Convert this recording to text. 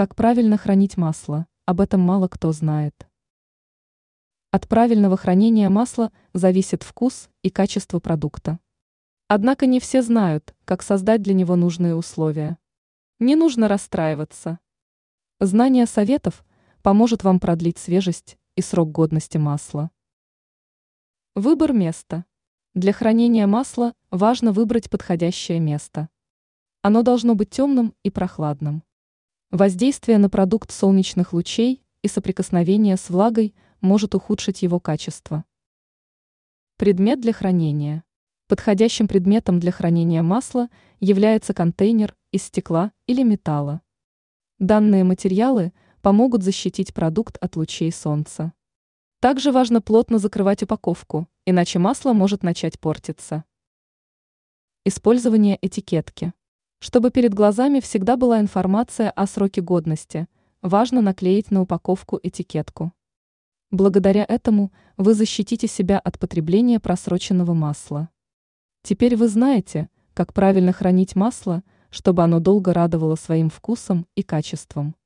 Как правильно хранить масло, об этом мало кто знает. От правильного хранения масла зависит вкус и качество продукта. Однако не все знают, как создать для него нужные условия. Не нужно расстраиваться. Знание советов поможет вам продлить свежесть и срок годности масла. Выбор места. Для хранения масла важно выбрать подходящее место. Оно должно быть темным и прохладным. Воздействие на продукт солнечных лучей и соприкосновение с влагой может ухудшить его качество. Предмет для хранения. Подходящим предметом для хранения масла является контейнер из стекла или металла. Данные материалы помогут защитить продукт от лучей солнца. Также важно плотно закрывать упаковку, иначе масло может начать портиться. Использование этикетки. Чтобы перед глазами всегда была информация о сроке годности, важно наклеить на упаковку этикетку. Благодаря этому вы защитите себя от потребления просроченного масла. Теперь вы знаете, как правильно хранить масло, чтобы оно долго радовало своим вкусом и качеством.